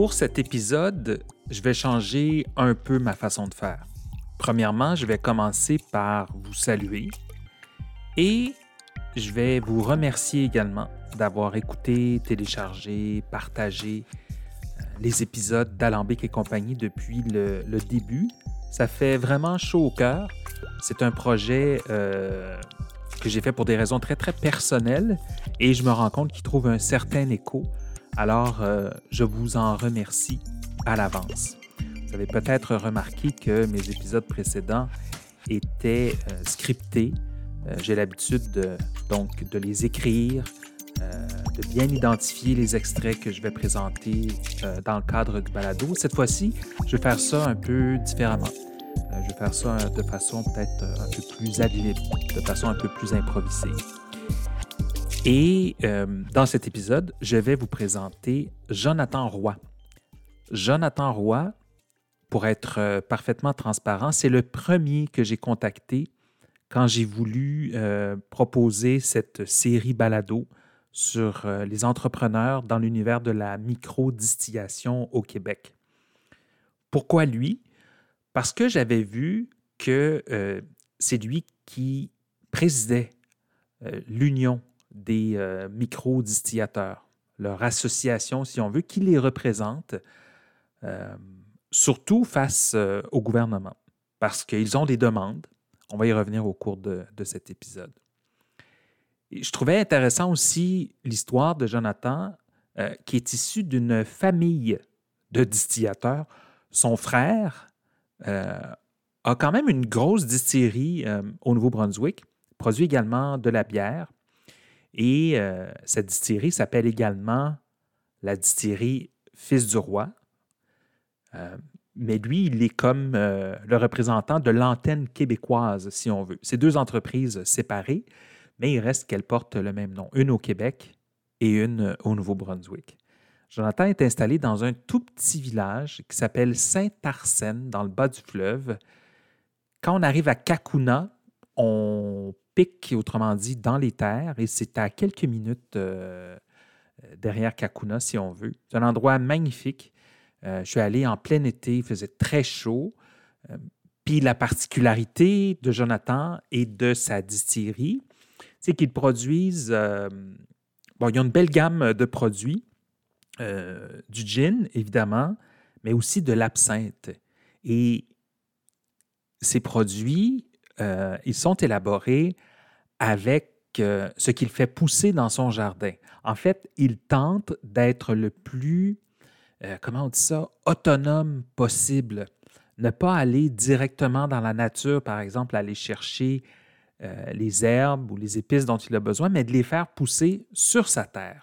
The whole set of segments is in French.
Pour cet épisode, je vais changer un peu ma façon de faire. Premièrement, je vais commencer par vous saluer et je vais vous remercier également d'avoir écouté, téléchargé, partagé euh, les épisodes d'Alambic et compagnie depuis le, début. Ça fait vraiment chaud au cœur. C'est un projet euh, que j'ai fait pour des raisons très, très personnelles et je me rends compte qu'il trouve un certain écho. Alors, euh, je vous en remercie à l'avance. Vous avez peut-être remarqué que mes épisodes précédents étaient euh, scriptés. Euh, j'ai l'habitude de, donc de les écrire, de bien identifier les extraits que je vais présenter dans le cadre du balado. Cette fois-ci, je vais faire ça un peu différemment. Je vais faire ça de façon peut-être un peu plus habile, de façon un peu plus improvisée. Et euh, dans cet épisode, je vais vous présenter Jonathan Roy. Jonathan Roy, pour être euh, parfaitement transparent, c'est le premier que j'ai contacté quand j'ai voulu euh, proposer cette série balado sur les entrepreneurs dans l'univers de la micro-distillation au Québec. Pourquoi lui? Parce que j'avais vu que c'est lui qui présidait l'Union des euh, micro-distillateurs, leur association, si on veut, qui les représente, euh, surtout face euh, au gouvernement, parce qu'ils ont des demandes. On va y revenir au cours de, cet épisode. Je trouvais intéressant aussi l'histoire de Jonathan, euh, qui est issu d'une famille de distillateurs. Son frère a quand même une grosse distillerie au Nouveau-Brunswick, produit également de la bière. Et euh, cette distillerie s'appelle également la distillerie Fils du Roi. Euh, mais lui, il est comme euh, le représentant de l'antenne québécoise, si on veut. C'est deux entreprises séparées, mais il reste qu'elles portent le même nom, une au Québec et une au Nouveau-Brunswick. Jonathan est installé dans un tout petit village qui s'appelle Saint-Arsène, dans le bas du fleuve. Quand on arrive à Kakuna, on pique, autrement dit, dans les terres, et c'est à quelques minutes euh, derrière Kakuna, si on veut. C'est un endroit magnifique. Euh, je suis allé en plein été, il faisait très chaud. Euh, Puis la particularité de Jonathan et de sa distillerie, c'est qu'ils produisent, bon, ils ont une belle gamme de produits, du gin, évidemment, mais aussi de l'absinthe. Et ces produits, ils sont élaborés avec euh, ce qu'il fait pousser dans son jardin. En fait, il tente d'être le plus, euh, comment on dit ça, autonome possible. Ne pas aller directement dans la nature, par exemple, aller chercher euh, les herbes ou les épices dont il a besoin, mais de les faire pousser sur sa terre.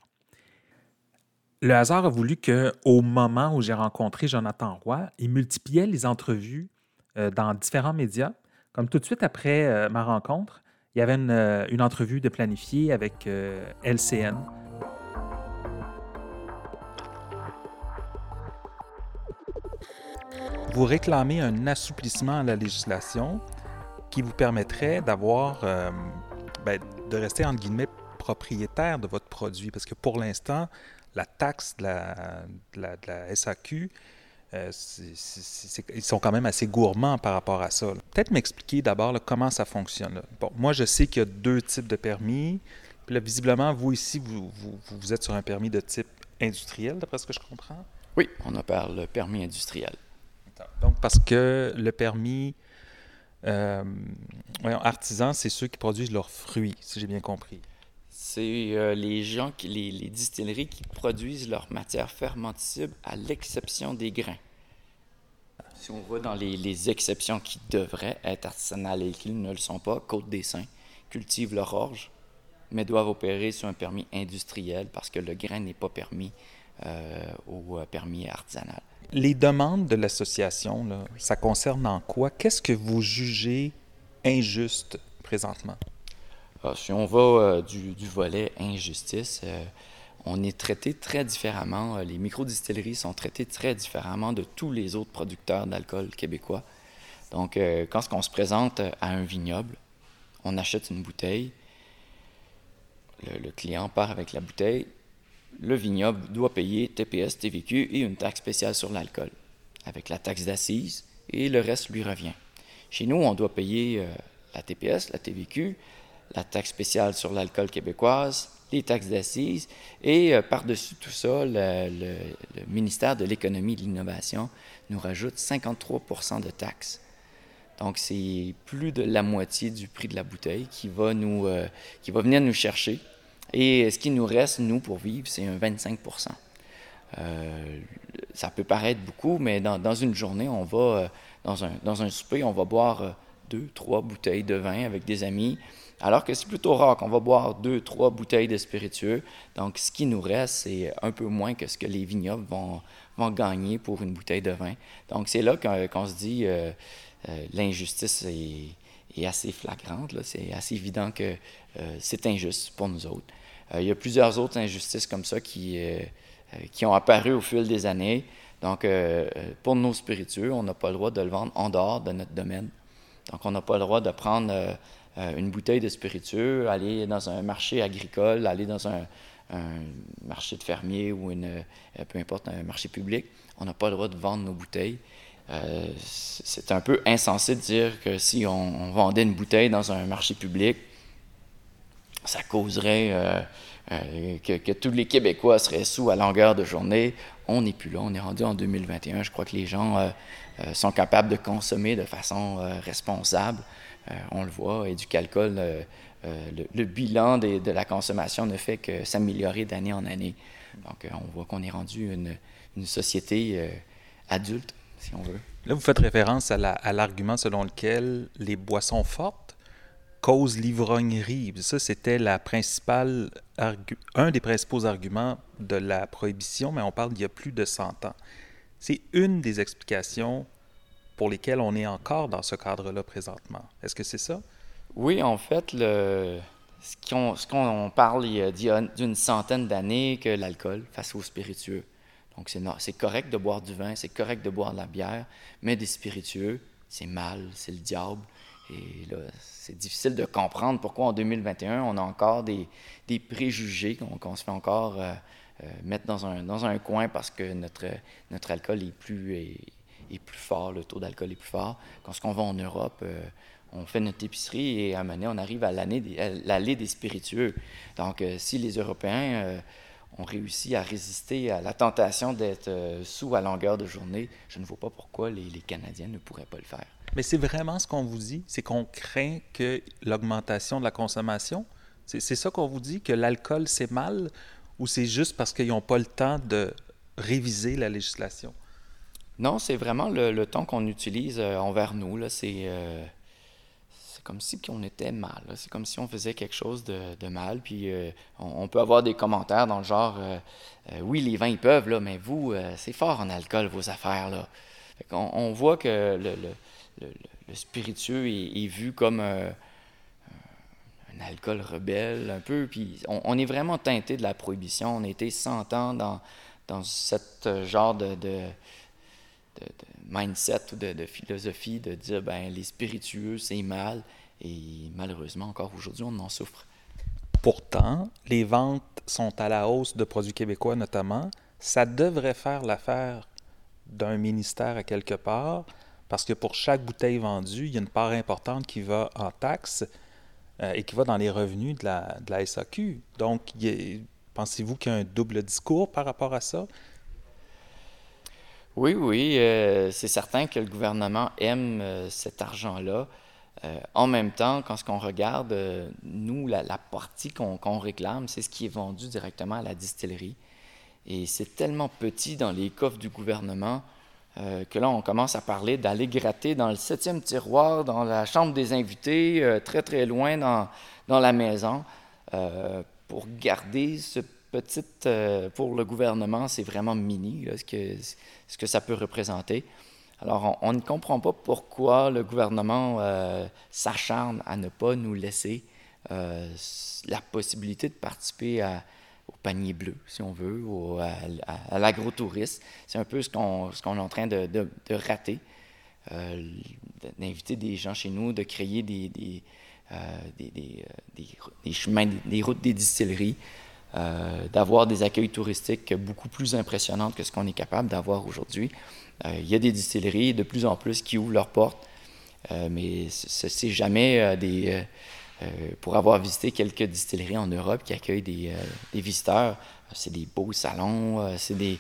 Le hasard a voulu qu'au moment où j'ai rencontré Jonathan Roy, il multipliait les entrevues dans différents médias. Comme tout de suite après ma rencontre, il y avait une, euh, une entrevue de planifiée avec euh, LCN. Vous réclamez un assouplissement à la législation qui vous permettrait d'avoir, euh, ben, de rester entre guillemets propriétaire de votre produit. Parce que pour l'instant, la taxe de la SAQ, euh, ils sont quand même assez gourmands par rapport à ça. Peut-être m'expliquer d'abord comment ça fonctionne. là. Bon, moi, je sais qu'il y a deux types de permis. Puis là, visiblement, vous ici, vous, vous, vous êtes sur un permis de type industriel, d'après ce que je comprends? Oui, on opère le permis industriel. Donc, parce que le permis euh, voyons, artisan, c'est ceux qui produisent leurs fruits, si j'ai bien compris. C'est euh, les gens, qui, les, distilleries qui produisent leur matière fermenticible à l'exception des grains. Si on va dans les, exceptions qui devraient être artisanales et qui ne le sont pas, Côte des Saints cultivent leur orge, mais doivent opérer sur un permis industriel parce que le grain n'est pas permis euh, au euh, permis artisanal. Les demandes de l'association, ça concerne en quoi? Qu'est-ce que vous jugez injuste présentement? Ah, si on va euh, du, volet injustice, euh, on est traité très différemment. Euh, Les microdistilleries sont traitées très différemment de tous les autres producteurs d'alcool québécois. Donc, quand on se présente à un vignoble, on achète une bouteille, le, client part avec la bouteille, le vignoble doit payer TPS, TVQ et une taxe spéciale sur l'alcool, avec la taxe d'assises, et le reste lui revient. Chez nous, on doit payer la TPS, la TVQ, la taxe spéciale sur l'alcool québécoise, les taxes d'assises, et euh, par-dessus tout ça, le, ministère de l'Économie et de l'Innovation nous rajoute 53% de taxes. Donc, c'est plus de la moitié du prix de la bouteille qui va, nous, euh, qui va venir nous chercher. Et ce qui nous reste, nous, pour vivre, c'est un 25% euh, Ça peut paraître beaucoup, mais dans, dans une journée, on va, dans, un, dans un souper, on va boire deux, trois bouteilles de vin avec des amis. Alors que c'est plutôt rare qu'on va boire deux, trois bouteilles de spiritueux. Donc, ce qui nous reste, c'est un peu moins que ce que les vignobles vont, vont gagner pour une bouteille de vin. Donc, c'est là qu'on se dit euh, euh, l'injustice est, assez flagrante. C'est assez évident que euh, c'est injuste pour nous autres. il y a plusieurs autres injustices comme ça qui, qui ont apparu au fil des années. Donc, pour nos spiritueux, on n'a pas le droit de le vendre en dehors de notre domaine. Donc, on n'a pas le droit de prendre euh, une bouteille de spiritueux, aller dans un marché agricole, aller dans un, marché de fermier ou une, euh, peu importe, un marché public. On n'a pas le droit de vendre nos bouteilles. Euh, c'est un peu insensé de dire que si on, vendait une bouteille dans un marché public, ça causerait que, tous les Québécois seraient sous à longueur de journée. On n'est plus là, on est rendu en 2021. Je crois que les gens sont capables de consommer de façon responsable. Euh, on le voit, et du calcul, euh, euh, le, bilan de la consommation ne fait que s'améliorer d'année en année. Donc, on voit qu'on est rendu une société adulte, si on veut. Là, vous faites référence à l'argument selon lequel les boissons fortes causent l'ivrognerie. Ça, c'était la principale un des principaux arguments de la prohibition, mais on parle d'il y a plus de 100 ans. C'est une des explications pour lesquels on est encore dans ce cadre-là présentement. Est-ce que c'est ça? Oui, en fait, ce qu'on parle il y a d'une centaine d'années que l'alcool face aux spiritueux. Donc, c'est correct de boire du vin, c'est correct de boire de la bière, mais des spiritueux, c'est mal, c'est le diable. Et là, c'est difficile de comprendre pourquoi en 2021, on a encore des, des préjugés, qu'on se fait encore euh, euh, mettre dans un, coin parce que notre, notre alcool est plus, est, plus fort, le taux d'alcool est plus fort. Quand on va en Europe, euh, on fait notre épicerie et à un moment donné, on arrive à l'allée des, spiritueux. Donc, si les Européens euh, ont réussi à résister à la tentation d'être sous à longueur de journée, je ne vois pas pourquoi les, les Canadiens ne pourraient pas le faire. Mais c'est vraiment ce qu'on vous dit, c'est qu'on craint que l'augmentation de la consommation, c'est ça qu'on vous dit, que l'alcool c'est mal, ou c'est juste parce qu'ils n'ont pas le temps de réviser la législation? Non, c'est vraiment le, ton qu'on utilise euh, envers nous. Euh, c'est, comme si on était mal. C'est comme si on faisait quelque chose de, mal. Puis euh, on, peut avoir des commentaires dans le genre Oui, les vins, ils peuvent, là, mais vous, c'est fort en alcool, vos affaires. Là. on, voit que le, spiritueux est, vu comme un alcool rebelle, un peu. Puis on, est vraiment teinté de la prohibition. On a été 100 ans dans, dans ce genre de, mindset ou de, philosophie de dire ben les spiritueux c'est mal et malheureusement encore aujourd'hui on en souffre. Pourtant, les ventes sont à la hausse de produits québécois notamment. Ça devrait faire l'affaire d'un ministère à quelque part parce que pour chaque bouteille vendue, il y a une part importante qui va en taxes euh, et qui va dans les revenus de la, de la SAQ. Donc, pensez-vous qu'il y a un double discours par rapport à ça? Oui, oui, euh, c'est certain que le gouvernement aime euh, cet argent-là. Euh, en même temps, quand ce qu'on regarde, nous, la, partie qu'on réclame, c'est ce qui est vendu directement à la distillerie. Et c'est tellement petit dans les coffres du gouvernement que là, on commence à parler d'aller gratter dans le septième tiroir, dans la chambre des invités, très très loin dans, dans la maison, pour garder ce petite, euh, pour le gouvernement, c'est vraiment mini ce, que, ce que ça peut représenter. Alors, on, ne comprend pas pourquoi le gouvernement euh, s'acharne à ne pas nous laisser euh, la possibilité de participer au panier bleu, si on veut, ou à, l'agrotourisme. C'est un peu ce qu'on est en train de, de, rater, d'inviter des gens chez nous, de créer des, des, des, des chemins, des routes des distilleries. D'avoir des accueils touristiques beaucoup plus impressionnants que ce qu'on est capable d'avoir aujourd'hui. il y a des distilleries de plus en plus qui ouvrent leurs portes, mais ce n'est jamais des euh, pour avoir visité quelques distilleries en Europe qui accueillent des, euh, visiteurs, c'est des beaux salons, euh, c'est des,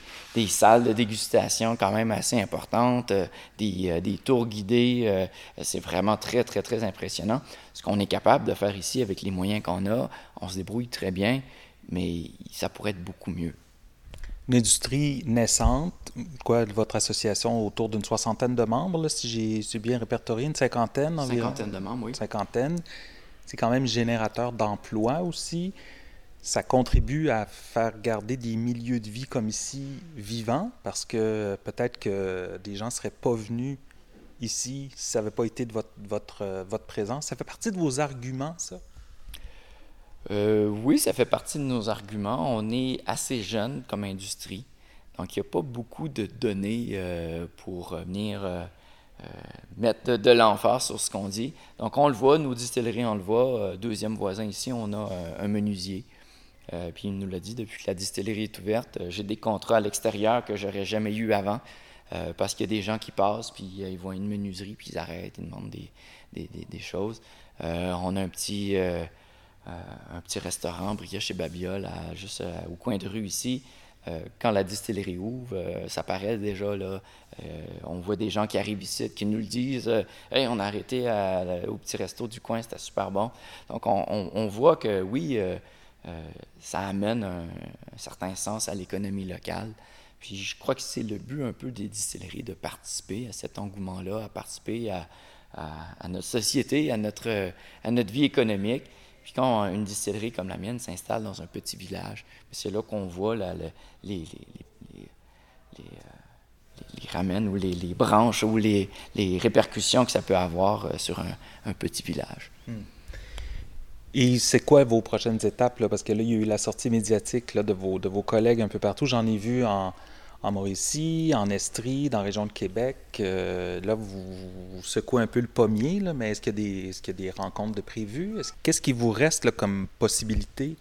salles de dégustation quand même assez importantes, des, tours guidés. c'est vraiment très, très, très impressionnant. Ce qu'on est capable de faire ici avec les moyens qu'on a, on se débrouille très bien, mais ça pourrait être beaucoup mieux. Une industrie naissante, quoi, votre association autour d'une soixantaine de membres, si j'ai bien répertorié, une cinquantaine environ? Cinquantaine de membres, oui. Cinquantaine c'est quand même générateur d'emplois aussi. Ça contribue à faire garder des milieux de vie comme ici vivants parce que peut-être que des gens ne seraient pas venus ici si ça n'avait pas été de votre, votre, votre présence. Ça fait partie de vos arguments, ça? Euh, oui, ça fait partie de nos arguments. On est assez jeune comme industrie, donc il n'y a pas beaucoup de données euh, pour venir euh, euh, mettre de, de sur ce qu'on dit. Donc, on le voit, nos distilleries, on le voit. Deuxième voisin ici, on a un menuisier. puis il nous l'a dit, depuis que la distillerie est ouverte, j'ai des contrats à l'extérieur que j'aurais jamais eu avant. parce qu'il y a des gens qui passent, puis ils voient une menuiserie, puis ils arrêtent, ils demandent des, choses. on a un petit, un petit restaurant, Bria chez Babiole, juste au coin de rue ici. Euh, quand la distillerie ouvre, euh, ça paraît déjà là. Euh, on voit des gens qui arrivent ici, qui nous le disent. hey, on a arrêté au petit resto du coin, c'était super bon. Donc on, voit que oui, ça amène un, certain sens à l'économie locale. Puis je crois que c'est le but un peu des distilleries de participer à cet engouement-là, à participer à, à, notre société, à notre, à notre vie économique. Puis quand une distillerie comme la mienne s'installe dans un petit village, c'est là qu'on voit les, les, les, ramènes ou les, branches ou les, répercussions que ça peut avoir euh, sur un, petit village. Hmm. Et c'est quoi vos prochaines étapes? Là? Parce que là, il y a eu la sortie médiatique de vos collègues un peu partout. J'en ai vu en, en Mauricie, en Estrie, dans la région de Québec. Euh, là, vous, secouez un peu le pommier, mais est-ce qu'il y, est y, a des rencontres de prévues? Qu'est-ce qui vous reste comme possibilité?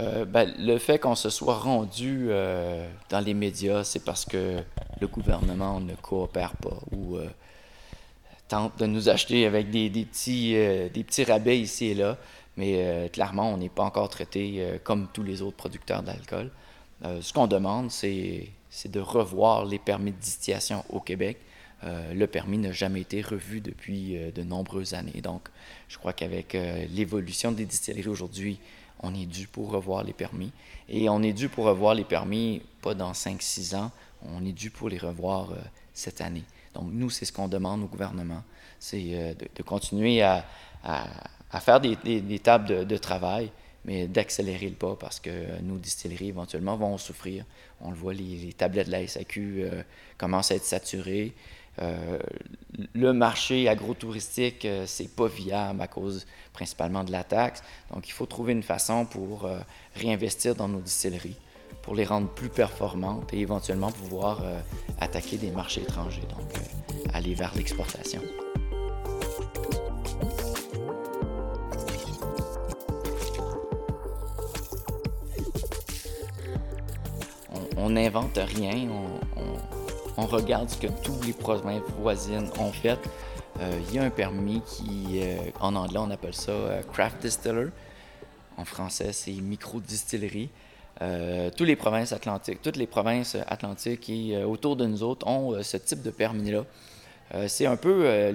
Euh, ben, le fait qu'on se soit rendu euh, dans les médias, c'est parce que le gouvernement ne coopère pas ou tente de nous acheter avec des petits, des petits rabais ici et là. Mais clairement, on n'est pas encore traité comme tous les autres producteurs d'alcool. ce qu'on demande, c'est c'est de revoir les permis de distillation au Québec. Euh, le permis n'a jamais été revu depuis euh, de nombreuses années. Donc, je crois qu'avec euh, l'évolution des distilleries aujourd'hui, on est dû pour revoir les permis. Et on est dû pour revoir les permis, pas dans 5-6 ans, on est dû pour les revoir cette année. Donc, nous, c'est ce qu'on demande au gouvernement, c'est de, continuer à, faire des, tables de travail mais d'accélérer le pas parce que nos distilleries éventuellement vont souffrir. On le voit, les, tablettes de la SAQ euh, commencent à être saturées. Euh, le marché agro-touristique, euh, c'est pas viable à cause principalement de la taxe. Donc, il faut trouver une façon pour réinvestir dans nos distilleries, pour les rendre plus performantes et éventuellement pouvoir attaquer des marchés étrangers, donc aller vers l'exportation. On n'invente rien, on, regarde ce que tous les provinces voisines ont fait. Euh, il y a un permis qui, euh, en anglais, on appelle ça euh, craft distiller. En français, c'est micro-distillerie. toutes les provinces atlantiques, toutes les provinces atlantiques et autour de nous autres ont ce type de permis-là. c'est un peu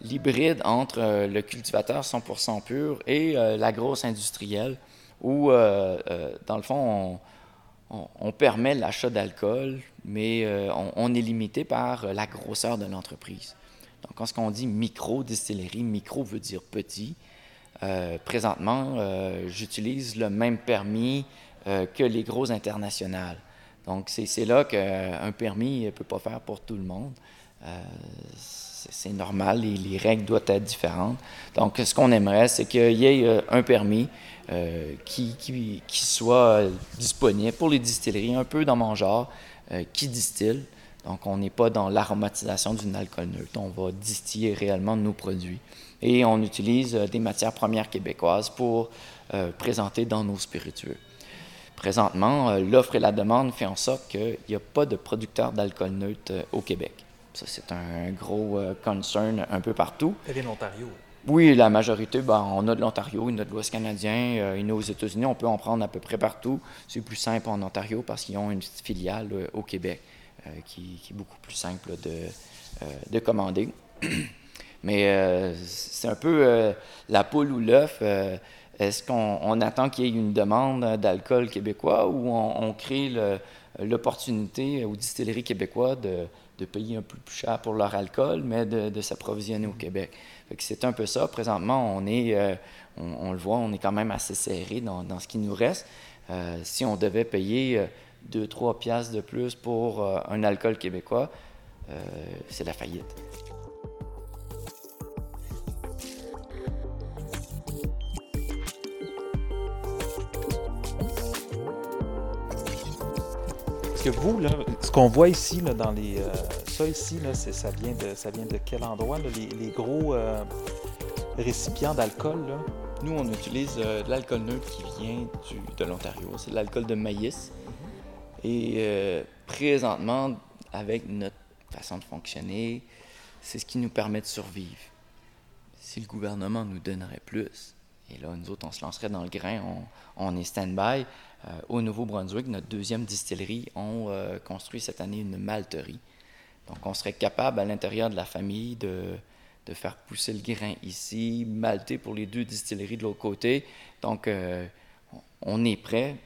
l'hybride entre le cultivateur 100% pur et la grosse industrielle, où, dans le fond, on, on, permet l'achat d'alcool, mais euh, on, est limité par euh, la grosseur de l'entreprise. Donc, quand on dit micro-distillerie, micro veut dire petit. Euh, présentement, j'utilise le même permis que les gros internationales. Donc, c'est là qu'un permis ne peut pas faire pour tout le monde. c'est normal, les, les, règles doivent être différentes. Donc, ce qu'on aimerait, c'est qu'il y ait un permis euh, qui, soit disponible pour les distilleries, un peu dans mon genre, euh, qui distille. Donc, on n'est pas dans l'aromatisation d'une alcool neutre. On va distiller réellement nos produits. Et on utilise euh, des matières premières québécoises pour présenter dans nos spiritueux. présentement, l'offre et la demande fait en sorte qu'il n'y a pas de producteurs d'alcool neutre au Québec. Ça, c'est un gros concern un peu partout. Et l'Ontario. Oui, la majorité, ben, on a de l'Ontario, il y a de l'Ouest canadien, il en a aux États-Unis, on peut en prendre à peu près partout. C'est plus simple en Ontario parce qu'ils ont une filiale au Québec qui, qui, est beaucoup plus simple de, de commander. Mais euh, c'est un peu euh, la poule ou l'œuf. Euh, est-ce qu'on attend qu'il y ait une demande d'alcool québécois ou on, crée l'opportunité aux distilleries québécois de, payer un peu plus cher pour leur alcool, mais de, s'approvisionner au Québec? C'est un peu ça. Présentement, on est, on, le voit, on est quand même assez serré dans, dans ce qui nous reste. si on devait payer 2-3 piastres de plus pour un alcool québécois, c'est la faillite. Que vous, là, ce qu'on voit ici, là, dans les. Euh, ça ici, là, ça, vient de, ça vient de quel endroit, les, gros euh, récipients d'alcool, là? Nous, on utilise euh, de l'alcool neutre qui vient du, de l'Ontario. C'est de l'alcool de maïs. Et présentement, avec notre façon de fonctionner, c'est ce qui nous permet de survivre. Si le gouvernement nous donnerait plus, et là, nous autres, on se lancerait dans le grain, on, on est stand-by. Euh, au Nouveau-Brunswick, notre deuxième distillerie, on euh, construit cette année une malterie. Donc, on serait capable, à l'intérieur de la famille, de, de, faire pousser le grain ici, malter pour les deux distilleries de l'autre côté. Donc, euh, on est prêt,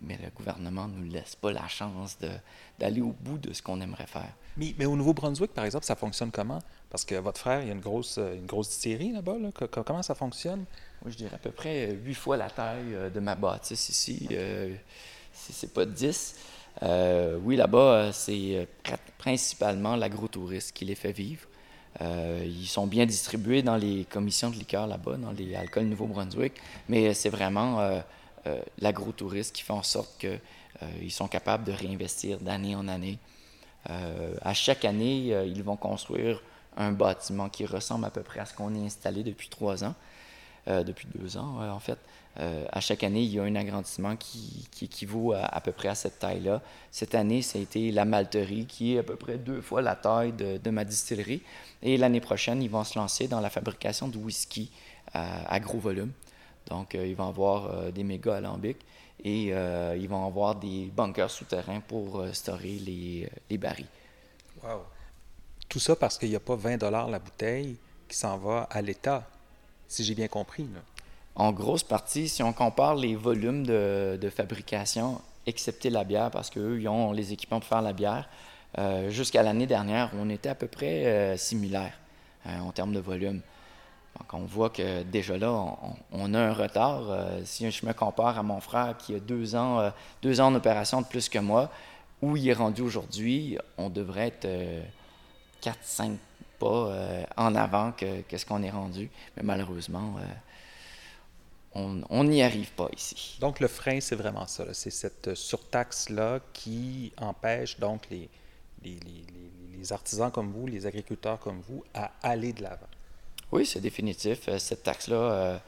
mais le gouvernement ne nous laisse pas la chance d'aller au bout de ce qu'on aimerait faire. Mais, mais au Nouveau-Brunswick, par exemple, ça fonctionne comment? Parce que votre frère, il y a une grosse, une grosse distillerie là-bas. Comment ça fonctionne? Moi, je dirais à peu près huit fois la taille euh, de ma bâtisse ici, euh, si c'est pas dix. Euh, oui, là-bas, c'est principalement l'agrotouriste qui les fait vivre. ils sont bien distribués dans les commissions de liqueurs là-bas, dans les alcools Nouveau-Brunswick, mais c'est vraiment l'agrotouriste qui fait en sorte qu'ils sont capables de réinvestir d'année en année. à chaque année, ils vont construire un bâtiment qui ressemble à peu près à ce qu'on est installé depuis trois ans. Euh, depuis deux ans, en fait. Euh, à chaque année, il y a un agrandissement qui, équivaut à, peu près à cette taille-là. Cette année, ça a été la malterie, qui est à peu près deux fois la taille de, ma distillerie. Et l'année prochaine, ils vont se lancer dans la fabrication de whisky à, gros volume. Donc, euh, ils vont avoir des méga alambics et ils vont avoir des bunkers souterrains pour storer les, les barils. Wow! Tout ça parce qu'il n'y a pas 20 la bouteille qui s'en va à l'État si j'ai bien compris. En grosse partie, si on compare les volumes de, fabrication, excepté la bière, parce qu'eux, ils ont les équipements pour faire la bière, euh, jusqu'à l'année dernière, on était à peu près euh, similaire euh, en termes de volume. Donc, on voit que déjà là, on, a un retard. si je me compare à mon frère qui a deux ans, deux ans en opération de plus que moi, où il est rendu aujourd'hui, on devrait être 4-5 pas euh, en avant que, ce qu'on est rendu. Mais malheureusement, euh, on n'y arrive pas ici. Donc le frein, c'est vraiment ça. C'est cette surtaxe-là qui empêche donc les, les, les, artisans comme vous, les agriculteurs comme vous, à aller de l'avant. Oui, c'est définitif. Euh, cette taxe-là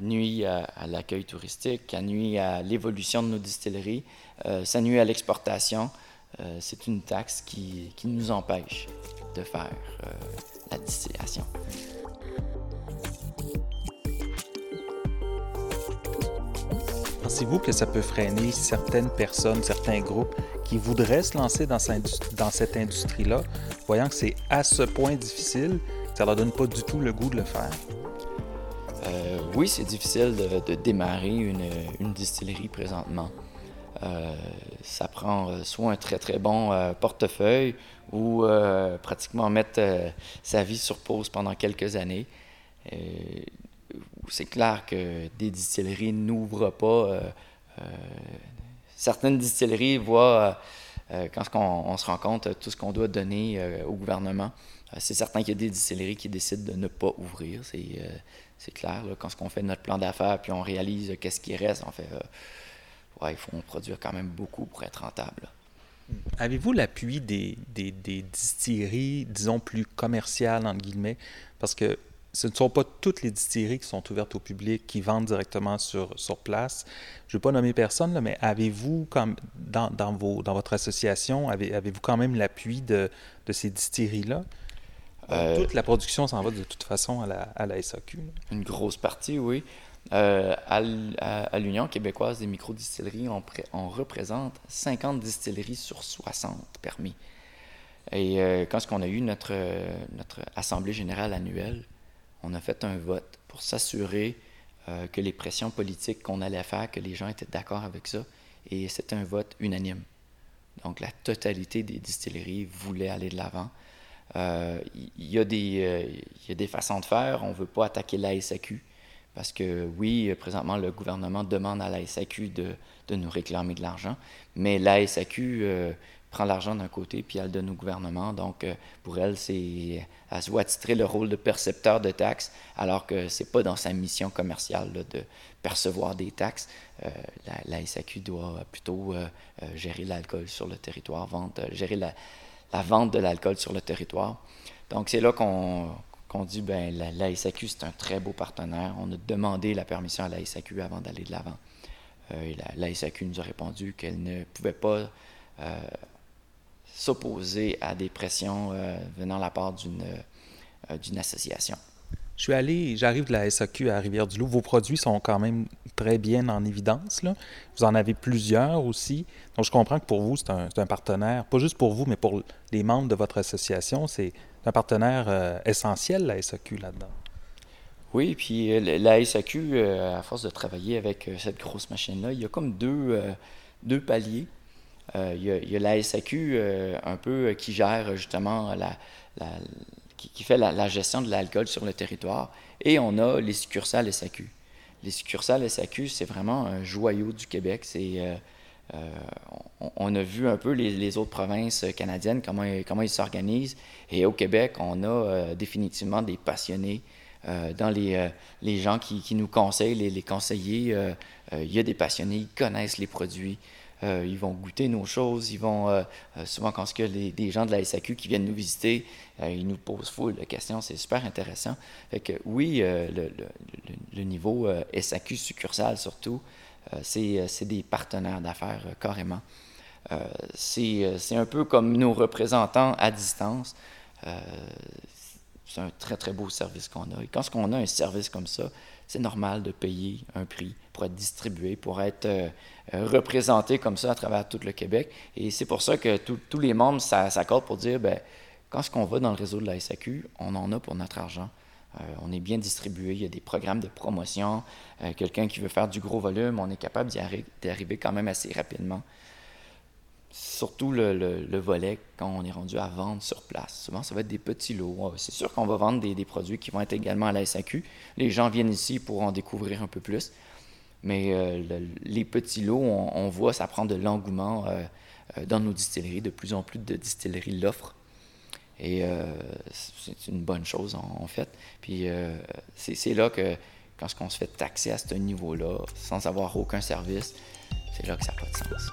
nuit à, l'accueil touristique, elle nuit à l'évolution de nos distilleries, ça nuit à l'exportation. C'est une taxe qui, qui nous empêche de faire euh, la distillation. Pensez-vous que ça peut freiner certaines personnes, certains groupes qui voudraient se lancer dans, cette industrie-là, voyant que c'est à ce point difficile, ça leur donne pas du tout le goût de le faire? Euh, oui, c'est difficile de, démarrer une, distillerie présentement. Euh, ça prend soit un très très bon portefeuille ou euh, pratiquement mettre euh, sa vie sur pause pendant quelques années. Euh, c'est clair que des distilleries n'ouvrent pas. certaines distilleries voient, quand on, se rend compte, tout ce qu'on doit donner au gouvernement. c'est certain qu'il y a des distilleries qui décident de ne pas ouvrir. C'est clair. quand on fait notre plan d'affaires puis on réalise qu'est-ce qui reste, on fait ouais, il faut produire quand même beaucoup pour être rentable. Avez-vous l'appui des, des, distilleries, disons, plus commerciales, entre guillemets? Parce que ce ne sont pas toutes les distilleries qui sont ouvertes au public, qui vendent directement sur, sur place. Je ne veux pas nommer personne, mais avez-vous, dans, dans, vos, dans votre association, avez, avez-vous quand même l'appui de, de ces distilleries-là? Euh, toute la production s'en va de toute façon à la, à la SAQ. Une grosse partie, oui. Euh, à, l'Union québécoise des micro-distilleries, on, on, représente 50 distilleries sur 60 permis. Et euh, quand on a eu notre, notre Assemblée générale annuelle, on a fait un vote pour s'assurer euh, que les pressions politiques qu'on allait faire, que les gens étaient d'accord avec ça. Et c'était un vote unanime. Donc la totalité des distilleries voulaient aller de l'avant. Euh, il y, euh, y a des façons de faire. On ne veut pas attaquer la SAQ. Parce que oui, présentement, le gouvernement demande à la SAQ de, de nous réclamer de l'argent. Mais la SAQ prend l'argent d'un côté puis elle le donne au gouvernement. Donc, euh, pour elle, c'est, elle se voit titrer le rôle de percepteur de taxes, alors que c'est pas dans sa mission commerciale de percevoir des taxes. Euh, la, SAQ doit plutôt euh, gérer l'alcool sur le territoire, gérer la, vente de l'alcool sur le territoire. Donc, c'est là qu'on, qu'on dit, ben la, c'est un très beau partenaire. On a demandé la permission à la SAQ avant d'aller de l'avant. et la, nous a répondu qu'elle ne pouvait pas s'opposer à des pressions euh, venant de la part d'une euh, d'une association. Je suis allé, j'arrive de la SAQ à Rivière-du-Loup. Vos produits sont quand même très bien en évidence. Là. Vous en avez plusieurs aussi. Donc, je comprends que pour vous, c'est un, partenaire, pas juste pour vous, mais pour les membres de votre association, c'est un partenaire euh, essentiel, la SAQ, là-dedans. Oui, puis la SAQ, à force de travailler avec cette grosse machine-là, il y a comme deux, deux paliers. Euh, il y, a la SAQ euh, un peu euh, qui gère justement la, qui, fait la, gestion de l'alcool sur le territoire. Et on a les succursales SAQ. Les succursales SAQ, c'est vraiment un joyau du Québec. C'est, on, a vu un peu les, autres provinces canadiennes, comment, comment ils s'organisent. Et au Québec, on a définitivement des passionnés. dans les, les gens qui, qui, nous conseillent, les, les conseillers, il y a des passionnés, ils connaissent les produits. Euh, ils vont goûter nos choses. Ils vont, euh, euh, souvent, quand il y a des gens de la SAQ qui viennent nous visiter, ils nous posent full de questions. C'est super intéressant. Fait que oui, le, niveau SAQ succursale, surtout, c'est des partenaires d'affaires carrément. c'est un peu comme nos représentants à distance. c'est un très, très beau service qu'on a. Et quand on a un service comme ça, c'est normal de payer un prix pour être distribué, pour être euh, euh, représenté comme ça à travers tout le Québec. Et c'est pour ça que tous les membres s'accordent pour dire, ben, quand ce qu'on va dans le réseau de la SAQ, on en a pour notre argent. Euh, on est bien distribué, il y a des programmes de promotion. Quelqu'un qui veut faire du gros volume, on est capable d'y arriver quand même assez rapidement surtout le, volet quand on est rendu à vendre sur place. Souvent, ça va être des petits lots. C'est sûr qu'on va vendre des, produits qui vont être également à la SAQ. Les gens viennent ici pour en découvrir un peu plus. Mais euh, les petits lots, on, voit, ça prend de l'engouement euh, euh, dans nos distilleries. De plus en plus de distilleries l'offrent. Et c'est une bonne chose, en, fait. Puis c'est là que, quand on se fait taxer à ce niveau-là, sans avoir aucun service, c'est là que ça n'a pas de sens.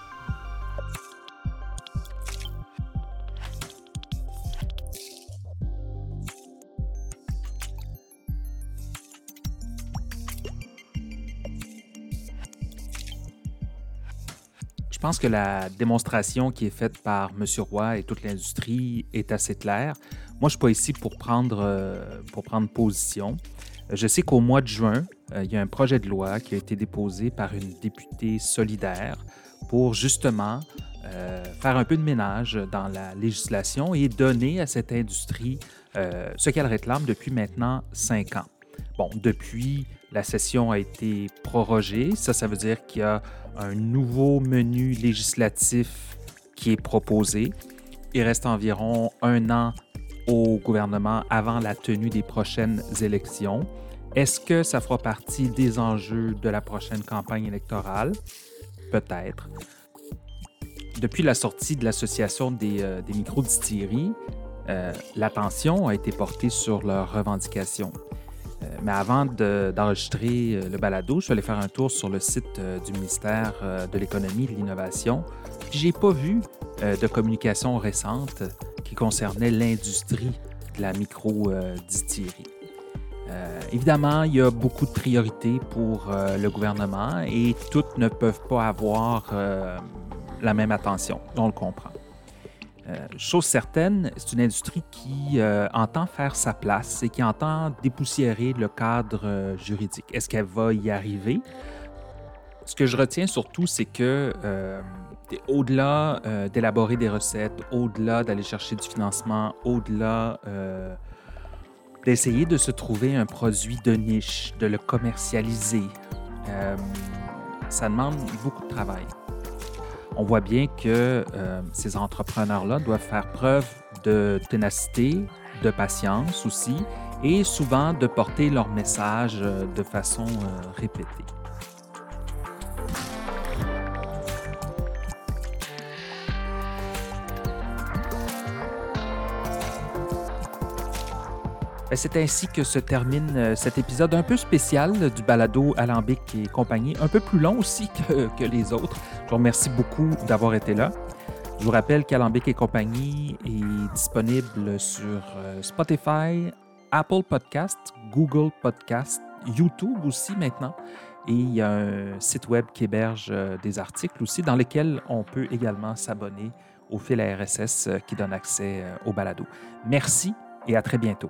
Pense que la démonstration qui est faite par M. Roy et toute l'industrie est assez claire. Moi, je ne suis pas ici pour prendre, euh, pour prendre position. Je sais qu'au mois de juin, euh, il y a un projet de loi qui a été déposé par une députée solidaire pour justement euh, faire un peu de ménage dans la législation et donner à cette industrie ce qu'elle réclame depuis maintenant cinq ans. Bon, depuis, la session a été prorogée. Ça, ça veut dire qu'il y a un nouveau menu législatif qui est proposé. Il reste environ un an au gouvernement avant la tenue des prochaines élections. Est-ce que ça fera partie des enjeux de la prochaine campagne électorale? Peut-être. Depuis la sortie de l'Association des, euh, des micro-distilleries, euh, l'attention a été portée sur leurs revendications. Euh, mais avant d'enregistrer euh, le balado, je suis allé faire un tour sur le site euh, du ministère de l'Économie et de l'Innovation. Puis j'ai pas vu de communication récente qui concernait l'industrie de la micro-distillerie. Évidemment, il y a beaucoup de priorités pour le gouvernement et toutes ne peuvent pas avoir la même attention, on le comprend. Chose certaine, c'est une industrie qui entend faire sa place et qui entend dépoussiérer le cadre juridique. Est-ce qu'elle va y arriver? Ce que je retiens surtout, c'est que au-delà d'élaborer des recettes, au-delà d'aller chercher du financement, au-delà d'essayer de se trouver un produit de niche, de le commercialiser. Euh, ça demande beaucoup de travail. On voit bien que euh, ces entrepreneurs-là doivent faire preuve de ténacité, de patience aussi, et souvent de porter leur message euh, de façon répétée. C'est ainsi que se termine euh, cet épisode un peu spécial du balado Alambic et compagnie, un peu plus long aussi que, les autres. Je vous remercie beaucoup d'avoir été là. Je vous rappelle qu'Alambic et compagnie est disponible sur euh, Spotify, Apple Podcast, Google Podcast, YouTube aussi maintenant. Et il y a un site web qui héberge euh, des articles aussi dans lesquels on peut également s'abonner au fil RSS qui donne accès au balado. Merci et à très bientôt.